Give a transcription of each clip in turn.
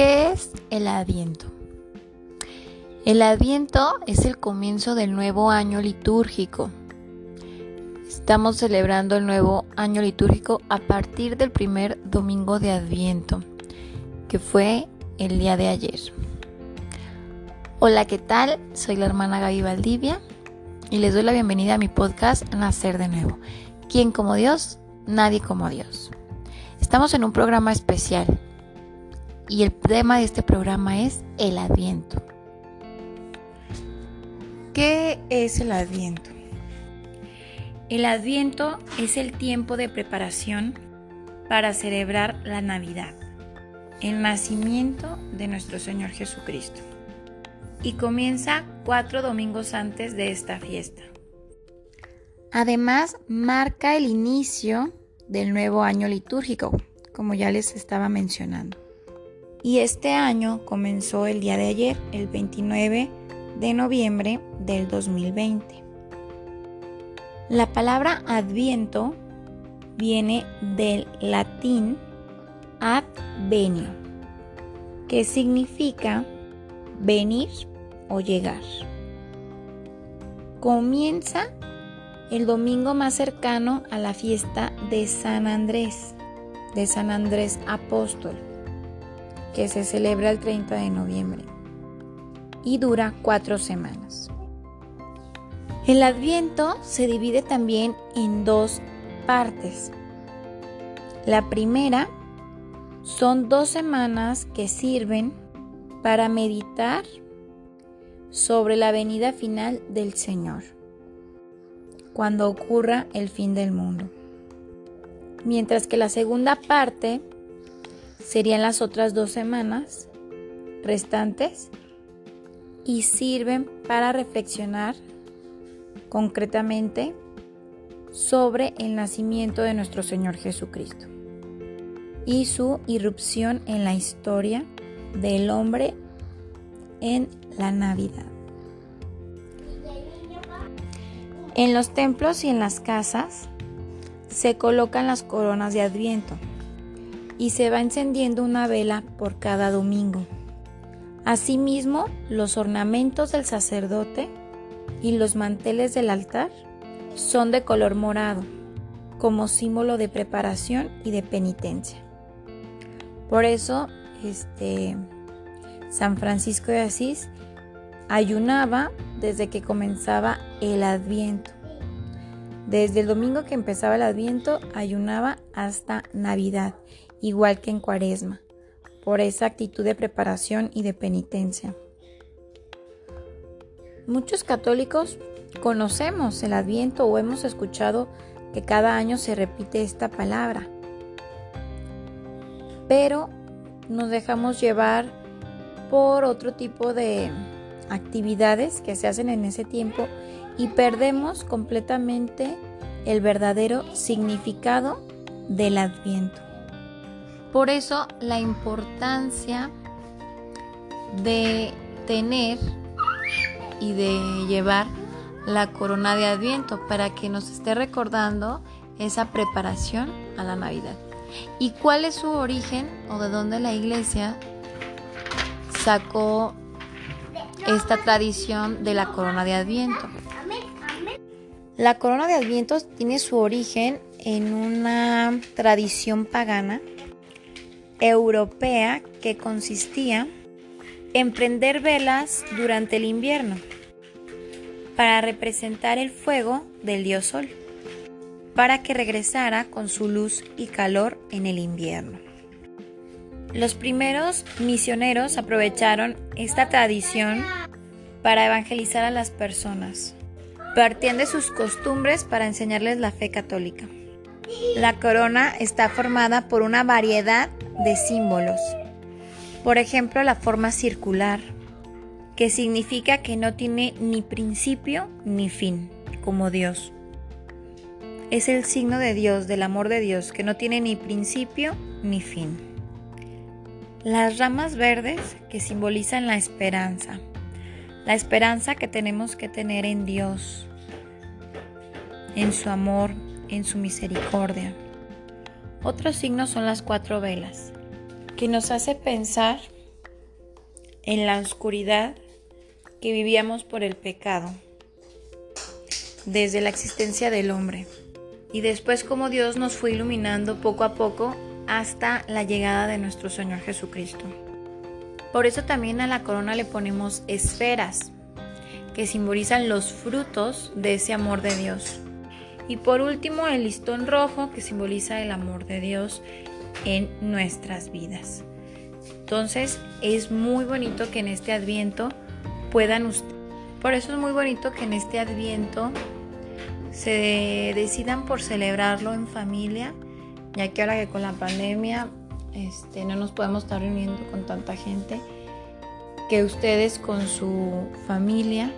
¿Qué es el Adviento? El Adviento es el comienzo del nuevo año litúrgico. Estamos celebrando el nuevo año litúrgico a partir del primer domingo de Adviento, que fue el día de ayer. Hola, ¿qué tal? Soy la hermana Gaby Valdivia y les doy la bienvenida a mi podcast Nacer de Nuevo. ¿Quién como Dios? Nadie como Dios. Estamos en un programa especial y el tema de este programa es el Adviento. ¿Qué es el Adviento? El Adviento es el tiempo de preparación para celebrar la Navidad, el nacimiento de nuestro Señor Jesucristo, y comienza cuatro domingos antes de esta fiesta. Además, marca el inicio del nuevo año litúrgico, como ya les estaba mencionando y este año comenzó el día de ayer, el 29 de noviembre del 2020. La palabra adviento viene del latín advenio, que significa venir o llegar. Comienza el domingo más cercano a la fiesta de San Andrés, de San Andrés Apóstol que se celebra el 30 de noviembre y dura cuatro semanas. El adviento se divide también en dos partes. La primera son dos semanas que sirven para meditar sobre la venida final del Señor, cuando ocurra el fin del mundo. Mientras que la segunda parte serían las otras dos semanas restantes y sirven para reflexionar concretamente sobre el nacimiento de nuestro Señor Jesucristo y su irrupción en la historia del hombre en la Navidad. En los templos y en las casas se colocan las coronas de Adviento y se va encendiendo una vela por cada domingo. Asimismo, los ornamentos del sacerdote y los manteles del altar son de color morado, como símbolo de preparación y de penitencia. Por eso, este, San Francisco de Asís ayunaba desde que comenzaba el Adviento. Desde el domingo que empezaba el Adviento, ayunaba hasta Navidad igual que en Cuaresma, por esa actitud de preparación y de penitencia. Muchos católicos conocemos el Adviento o hemos escuchado que cada año se repite esta palabra, pero nos dejamos llevar por otro tipo de actividades que se hacen en ese tiempo y perdemos completamente el verdadero significado del Adviento. Por eso la importancia de tener y de llevar la corona de Adviento para que nos esté recordando esa preparación a la Navidad. ¿Y cuál es su origen o de dónde la iglesia sacó esta tradición de la corona de Adviento? La corona de Adviento tiene su origen en una tradición pagana europea que consistía en prender velas durante el invierno para representar el fuego del dios sol, para que regresara con su luz y calor en el invierno. Los primeros misioneros aprovecharon esta tradición para evangelizar a las personas. Partían de sus costumbres para enseñarles la fe católica. La corona está formada por una variedad de símbolos. Por ejemplo, la forma circular, que significa que no tiene ni principio ni fin, como Dios. Es el signo de Dios, del amor de Dios, que no tiene ni principio ni fin. Las ramas verdes que simbolizan la esperanza, la esperanza que tenemos que tener en Dios, en su amor, en su misericordia. Otros signos son las cuatro velas, que nos hace pensar en la oscuridad que vivíamos por el pecado, desde la existencia del hombre, y después como Dios nos fue iluminando poco a poco hasta la llegada de nuestro Señor Jesucristo. Por eso también a la corona le ponemos esferas, que simbolizan los frutos de ese amor de Dios. Y por último, el listón rojo, que simboliza el amor de Dios en nuestras vidas. Entonces, es muy bonito que en este adviento puedan ustedes. Por eso es muy bonito que en este adviento se decidan por celebrarlo en familia, ya que ahora que con la pandemia este, no nos podemos estar reuniendo con tanta gente, que ustedes con su familia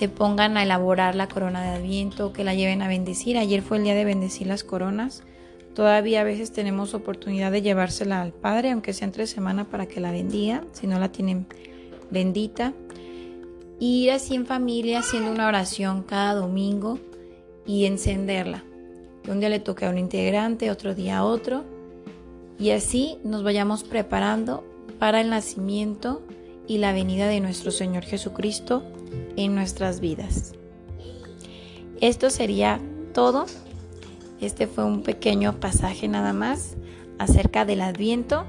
se pongan a elaborar la corona de adviento, que la lleven a bendecir. Ayer fue el día de bendecir las coronas. Todavía a veces tenemos oportunidad de llevársela al Padre, aunque sea entre semana para que la bendiga, si no la tienen bendita. Ir así en familia haciendo una oración cada domingo y encenderla. Un día le toque a un integrante, otro día a otro y así nos vayamos preparando para el nacimiento y la venida de nuestro Señor Jesucristo en nuestras vidas. Esto sería todo. Este fue un pequeño pasaje nada más acerca del adviento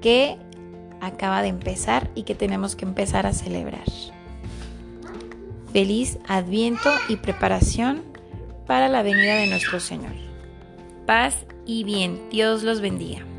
que acaba de empezar y que tenemos que empezar a celebrar. Feliz adviento y preparación para la venida de nuestro Señor. Paz y bien. Dios los bendiga.